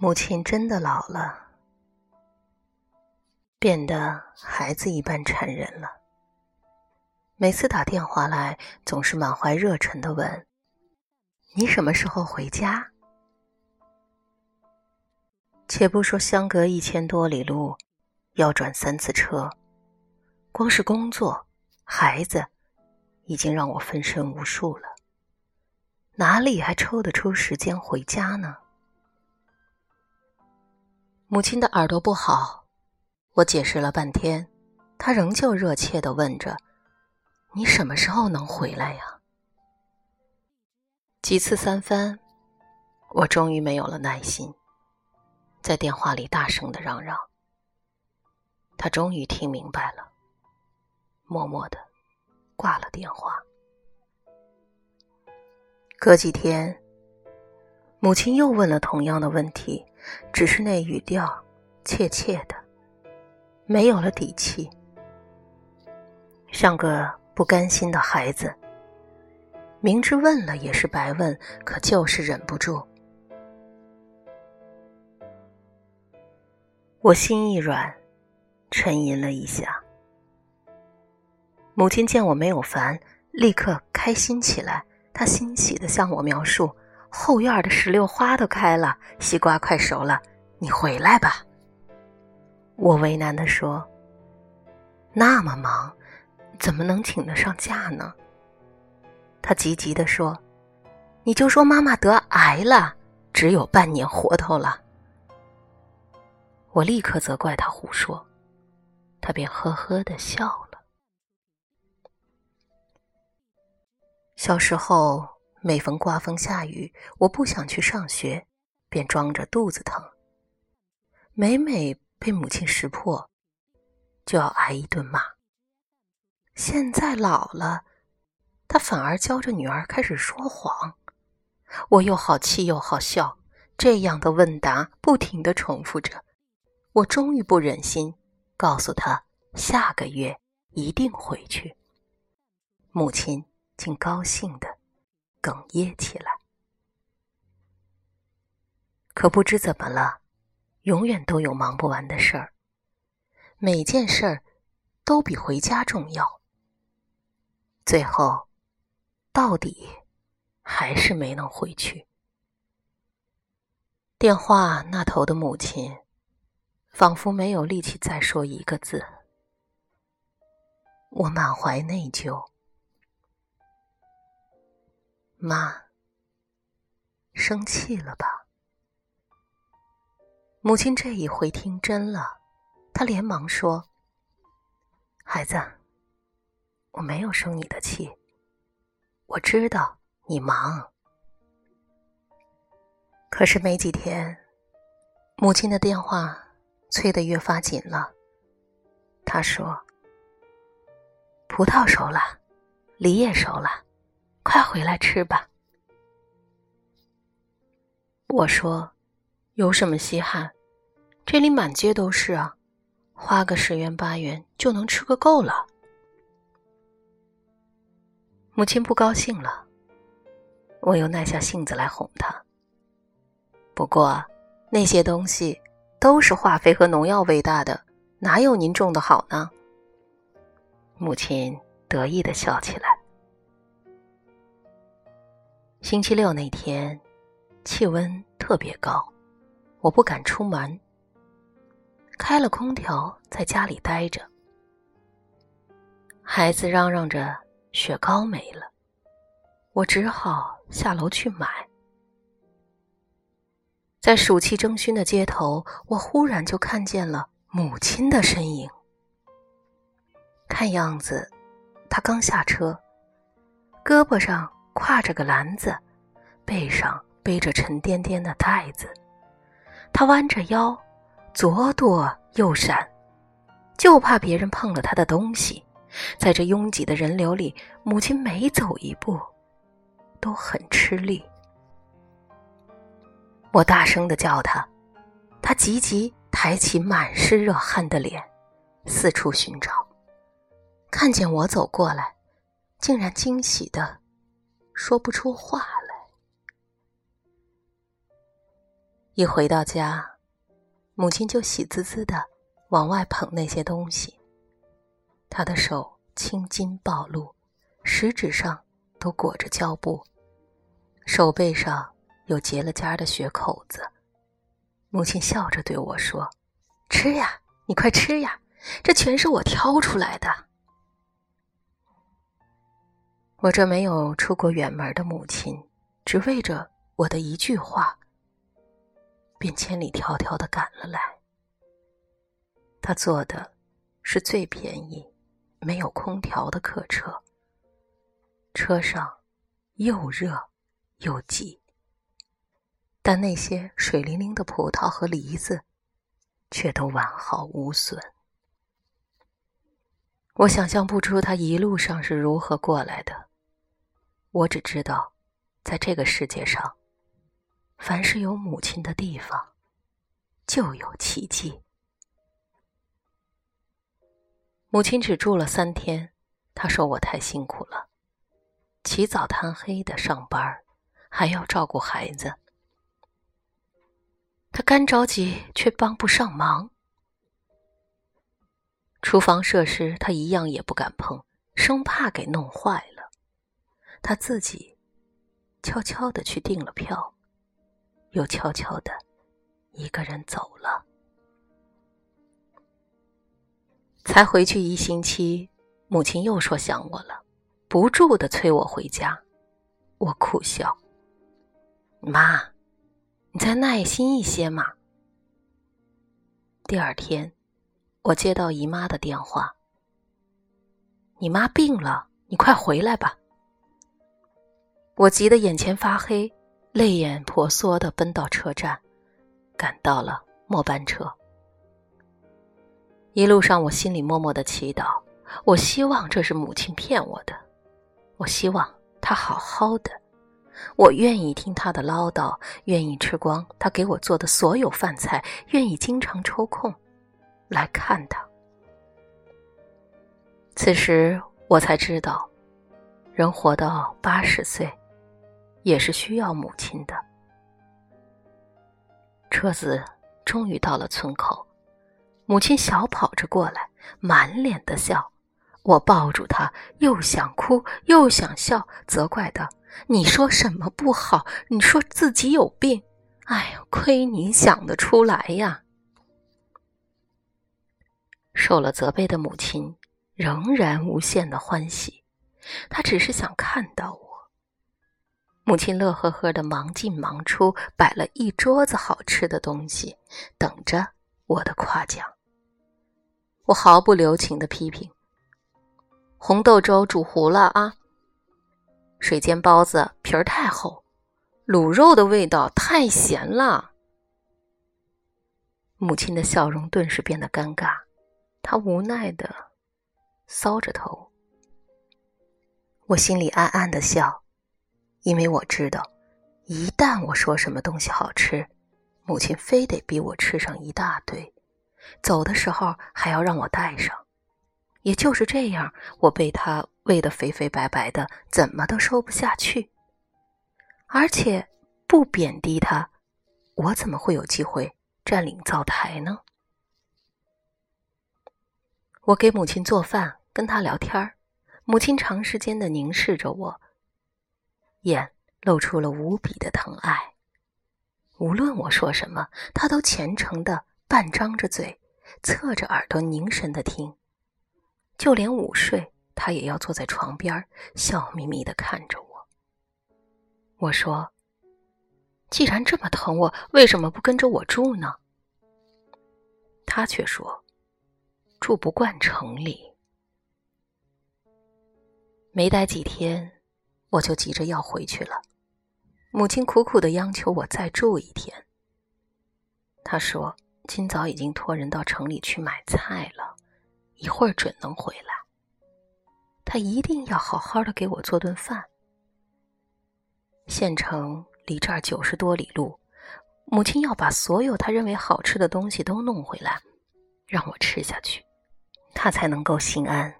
母亲真的老了，变得孩子一般缠人了。每次打电话来，总是满怀热忱的问：“你什么时候回家？”且不说相隔一千多里路，要转三次车，光是工作、孩子，已经让我分身无术了，哪里还抽得出时间回家呢？母亲的耳朵不好，我解释了半天，她仍旧热切的问着：“你什么时候能回来呀？”几次三番，我终于没有了耐心，在电话里大声的嚷嚷。她终于听明白了，默默的挂了电话。隔几天，母亲又问了同样的问题。只是那语调怯怯的，没有了底气，像个不甘心的孩子。明知问了也是白问，可就是忍不住。我心一软，沉吟了一下。母亲见我没有烦，立刻开心起来。她欣喜的向我描述。后院的石榴花都开了，西瓜快熟了，你回来吧。我为难的说：“那么忙，怎么能请得上假呢？”他急急的说：“你就说妈妈得癌了，只有半年活头了。”我立刻责怪他胡说，他便呵呵的笑了。小时候。每逢刮风下雨，我不想去上学，便装着肚子疼。每每被母亲识破，就要挨一顿骂。现在老了，他反而教着女儿开始说谎，我又好气又好笑。这样的问答不停的重复着，我终于不忍心，告诉他下个月一定回去。母亲竟高兴的。哽咽起来，可不知怎么了，永远都有忙不完的事儿，每件事儿都比回家重要。最后，到底还是没能回去。电话那头的母亲，仿佛没有力气再说一个字。我满怀内疚。妈，生气了吧？母亲这一回听真了，她连忙说：“孩子，我没有生你的气，我知道你忙。”可是没几天，母亲的电话催得越发紧了。她说：“葡萄熟了，梨也熟了。”快回来吃吧！我说，有什么稀罕？这里满街都是啊，花个十元八元就能吃个够了。母亲不高兴了，我又耐下性子来哄她。不过那些东西都是化肥和农药喂大的，哪有您种的好呢？母亲得意的笑起来。星期六那天，气温特别高，我不敢出门，开了空调在家里待着。孩子嚷嚷着雪糕没了，我只好下楼去买。在暑气蒸熏的街头，我忽然就看见了母亲的身影。看样子，她刚下车，胳膊上。挎着个篮子，背上背着沉甸甸的袋子，他弯着腰，左躲右闪，就怕别人碰了他的东西。在这拥挤的人流里，母亲每走一步，都很吃力。我大声的叫他，他急急抬起满是热汗的脸，四处寻找，看见我走过来，竟然惊喜的。说不出话来。一回到家，母亲就喜滋滋的往外捧那些东西。她的手青筋暴露，食指上都裹着胶布，手背上有结了痂的血口子。母亲笑着对我说：“吃呀，你快吃呀，这全是我挑出来的。”我这没有出过远门的母亲，只为着我的一句话。便千里迢迢的赶了来。他坐的是最便宜、没有空调的客车。车上又热又挤，但那些水灵灵的葡萄和梨子却都完好无损。我想象不出他一路上是如何过来的。我只知道，在这个世界上。凡是有母亲的地方，就有奇迹。母亲只住了三天，她说我太辛苦了，起早贪黑的上班，还要照顾孩子。她干着急，却帮不上忙。厨房设施她一样也不敢碰，生怕给弄坏了。他自己悄悄的去订了票。又悄悄的一个人走了。才回去一星期，母亲又说想我了，不住的催我回家。我苦笑：“妈，你再耐心一些嘛。”第二天，我接到姨妈的电话：“你妈病了，你快回来吧。”我急得眼前发黑。泪眼婆娑的奔到车站，赶到了末班车。一路上，我心里默默的祈祷，我希望这是母亲骗我的，我希望她好好的，我愿意听她的唠叨，愿意吃光她给我做的所有饭菜，愿意经常抽空来看她。此时，我才知道，人活到八十岁。也是需要母亲的。车子终于到了村口，母亲小跑着过来，满脸的笑。我抱住她，又想哭又想笑，责怪道：“你说什么不好？你说自己有病？哎呀，亏你想得出来呀！”受了责备的母亲仍然无限的欢喜，她只是想看到我。母亲乐呵呵的忙进忙出，摆了一桌子好吃的东西，等着我的夸奖。我毫不留情的批评：“红豆粥煮糊了啊！水煎包子皮儿太厚，卤肉的味道太咸了。”母亲的笑容顿时变得尴尬，她无奈的搔着头。我心里暗暗的笑。因为我知道，一旦我说什么东西好吃，母亲非得逼我吃上一大堆，走的时候还要让我带上。也就是这样，我被她喂得肥肥白白的，怎么都瘦不下去。而且不贬低他，我怎么会有机会占领灶台呢？我给母亲做饭，跟她聊天儿母亲长时间的凝视着我。眼露出了无比的疼爱，无论我说什么，他都虔诚的半张着嘴，侧着耳朵凝神的听。就连午睡，他也要坐在床边，笑眯眯的看着我。我说：“既然这么疼我，为什么不跟着我住呢？”他却说：“住不惯城里。”没待几天。我就急着要回去了，母亲苦苦的央求我再住一天。她说：“今早已经托人到城里去买菜了，一会儿准能回来。她一定要好好的给我做顿饭。县城离这儿九十多里路，母亲要把所有她认为好吃的东西都弄回来，让我吃下去，她才能够心安。”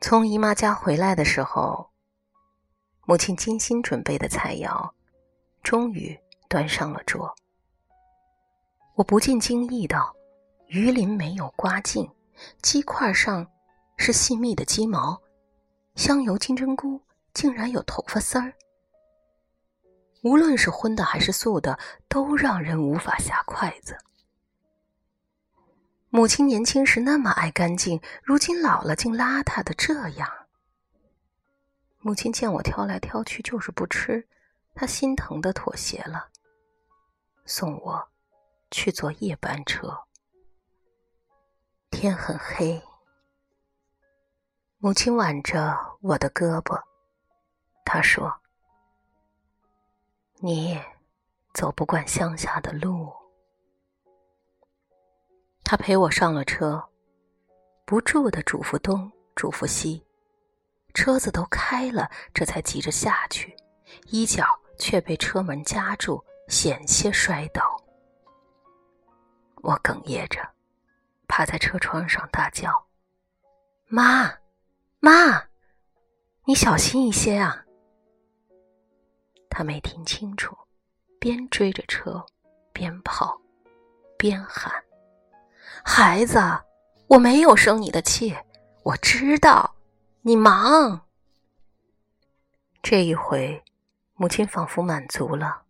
从姨妈家回来的时候，母亲精心准备的菜肴，终于端上了桌。我不禁惊异道：“鱼鳞没有刮净，鸡块上是细密的鸡毛，香油金针菇竟然有头发丝儿。无论是荤的还是素的，都让人无法下筷子。”母亲年轻时那么爱干净，如今老了竟邋遢的这样。母亲见我挑来挑去就是不吃，她心疼的妥协了，送我去坐夜班车。天很黑，母亲挽着我的胳膊，她说：“你走不惯乡下的路。”他陪我上了车，不住的嘱咐东，嘱咐西，车子都开了，这才急着下去，衣角却被车门夹住，险些摔倒。我哽咽着，趴在车窗上大叫：“妈，妈，你小心一些啊！”他没听清楚，边追着车，边跑，边喊。孩子，我没有生你的气，我知道你忙。这一回，母亲仿佛满足了，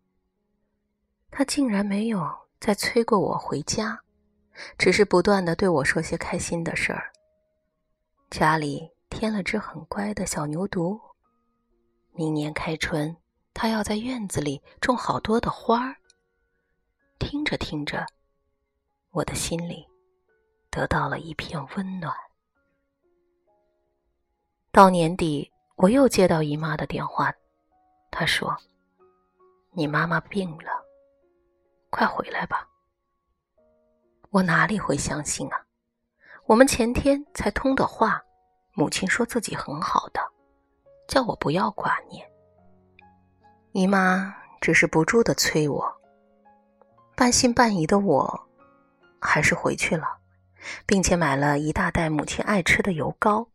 她竟然没有再催过我回家，只是不断的对我说些开心的事儿。家里添了只很乖的小牛犊，明年开春，他要在院子里种好多的花儿。听着听着，我的心里。得到了一片温暖。到年底，我又接到姨妈的电话，她说：“你妈妈病了，快回来吧。”我哪里会相信啊？我们前天才通的话，母亲说自己很好的，叫我不要挂念。姨妈只是不住的催我，半信半疑的我，还是回去了。并且买了一大袋母亲爱吃的油糕。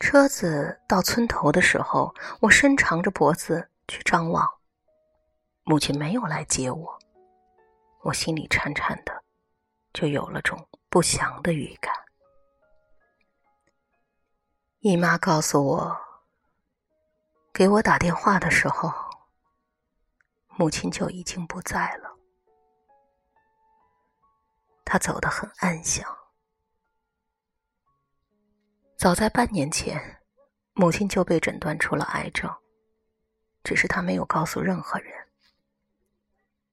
车子到村头的时候，我伸长着脖子去张望，母亲没有来接我，我心里颤颤的，就有了种不祥的预感。姨妈告诉我，给我打电话的时候，母亲就已经不在了。他走得很安详。早在半年前，母亲就被诊断出了癌症，只是他没有告诉任何人，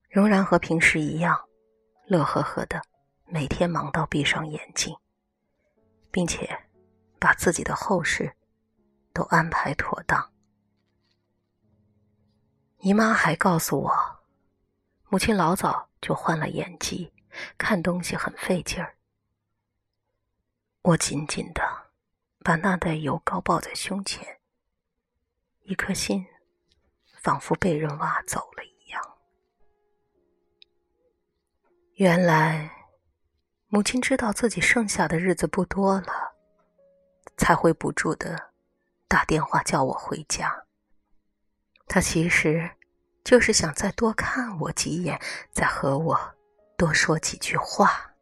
仍然和平时一样，乐呵呵的，每天忙到闭上眼睛，并且把自己的后事都安排妥当。姨妈还告诉我，母亲老早就患了眼疾。看东西很费劲儿，我紧紧的把那袋油膏抱在胸前，一颗心仿佛被人挖走了一样。原来，母亲知道自己剩下的日子不多了，才会不住的打电话叫我回家。她其实就是想再多看我几眼，再和我。多说几句话。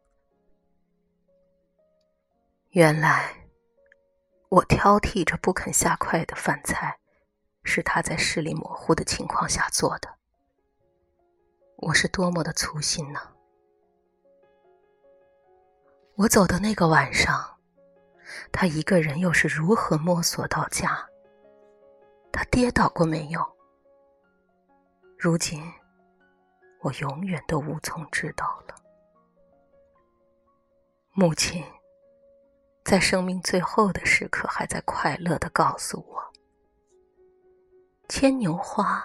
原来，我挑剔着不肯下筷的饭菜，是他在视力模糊的情况下做的。我是多么的粗心呢！我走的那个晚上，他一个人又是如何摸索到家？他跌倒过没有？如今。我永远都无从知道了。母亲在生命最后的时刻，还在快乐的告诉我：牵牛花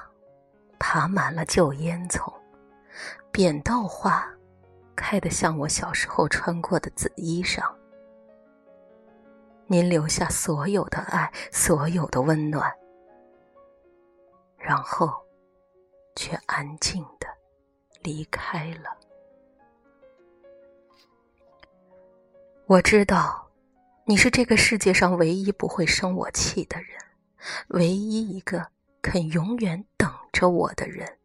爬满了旧烟囱，扁豆花开得像我小时候穿过的紫衣裳。您留下所有的爱，所有的温暖，然后却安静。离开了，我知道，你是这个世界上唯一不会生我气的人，唯一一个肯永远等着我的人。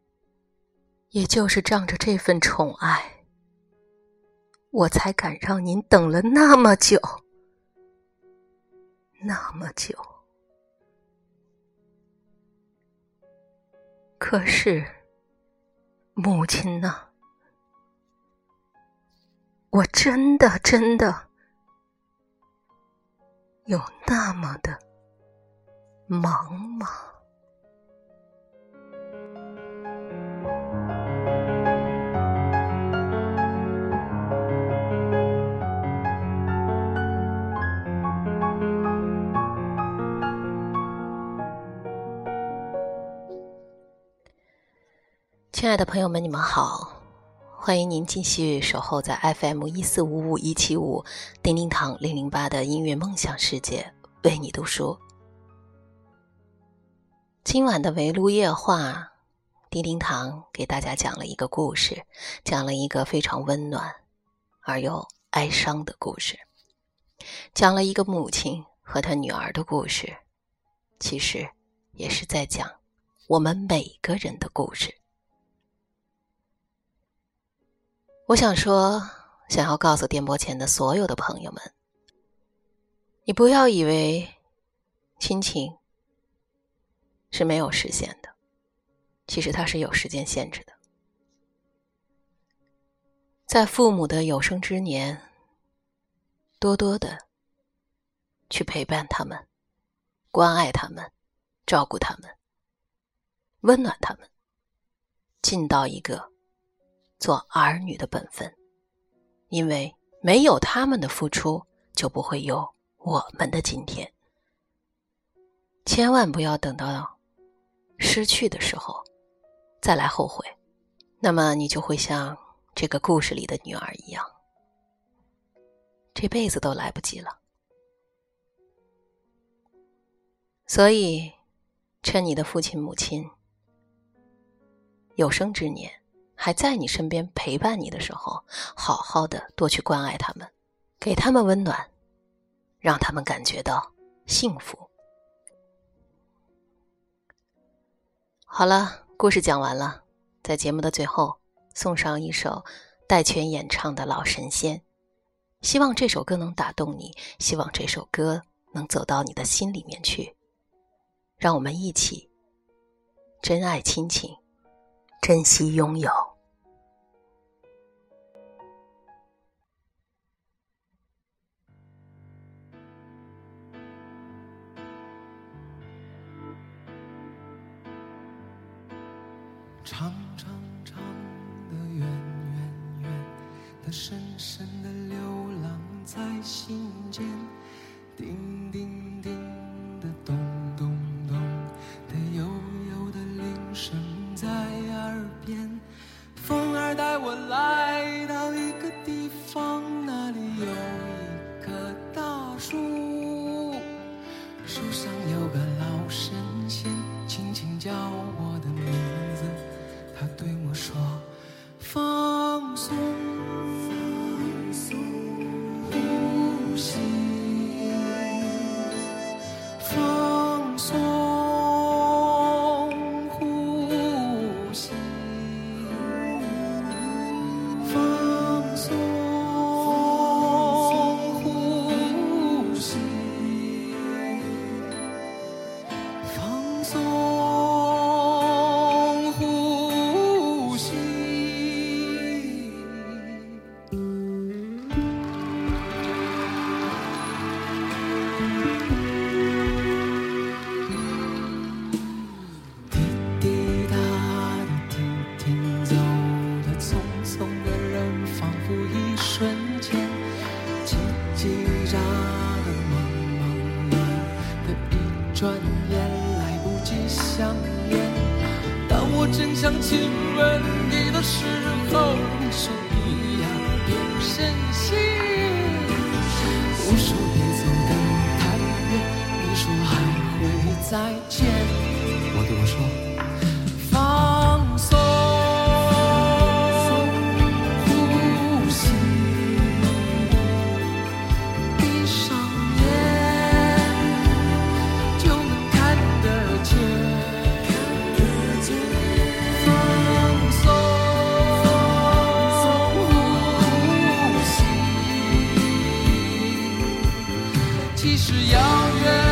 也就是仗着这份宠爱，我才敢让您等了那么久，那么久。可是，母亲呢？我真的真的有那么的忙吗？亲爱的朋友们，你们好。欢迎您继续守候在 FM 一四五五一七五叮叮堂零零八的音乐梦想世界，为你读书。今晚的围炉夜话，叮叮堂给大家讲了一个故事，讲了一个非常温暖而又哀伤的故事，讲了一个母亲和她女儿的故事，其实也是在讲我们每个人的故事。我想说，想要告诉电波前的所有的朋友们，你不要以为亲情是没有实现的，其实它是有时间限制的。在父母的有生之年，多多的去陪伴他们，关爱他们，照顾他们，温暖他们，尽到一个。做儿女的本分，因为没有他们的付出，就不会有我们的今天。千万不要等到失去的时候再来后悔，那么你就会像这个故事里的女儿一样，这辈子都来不及了。所以，趁你的父亲母亲有生之年。还在你身边陪伴你的时候，好好的多去关爱他们，给他们温暖，让他们感觉到幸福。好了，故事讲完了，在节目的最后送上一首戴荃演唱的《老神仙》，希望这首歌能打动你，希望这首歌能走到你的心里面去，让我们一起珍爱亲情。珍惜拥有。长长长的远远远的深深的流浪在心间，叮叮叮转眼来不及想念当我真想亲吻你的时候你就一定会伸现我说别走的太远你说还会再见我对我说你是遥远。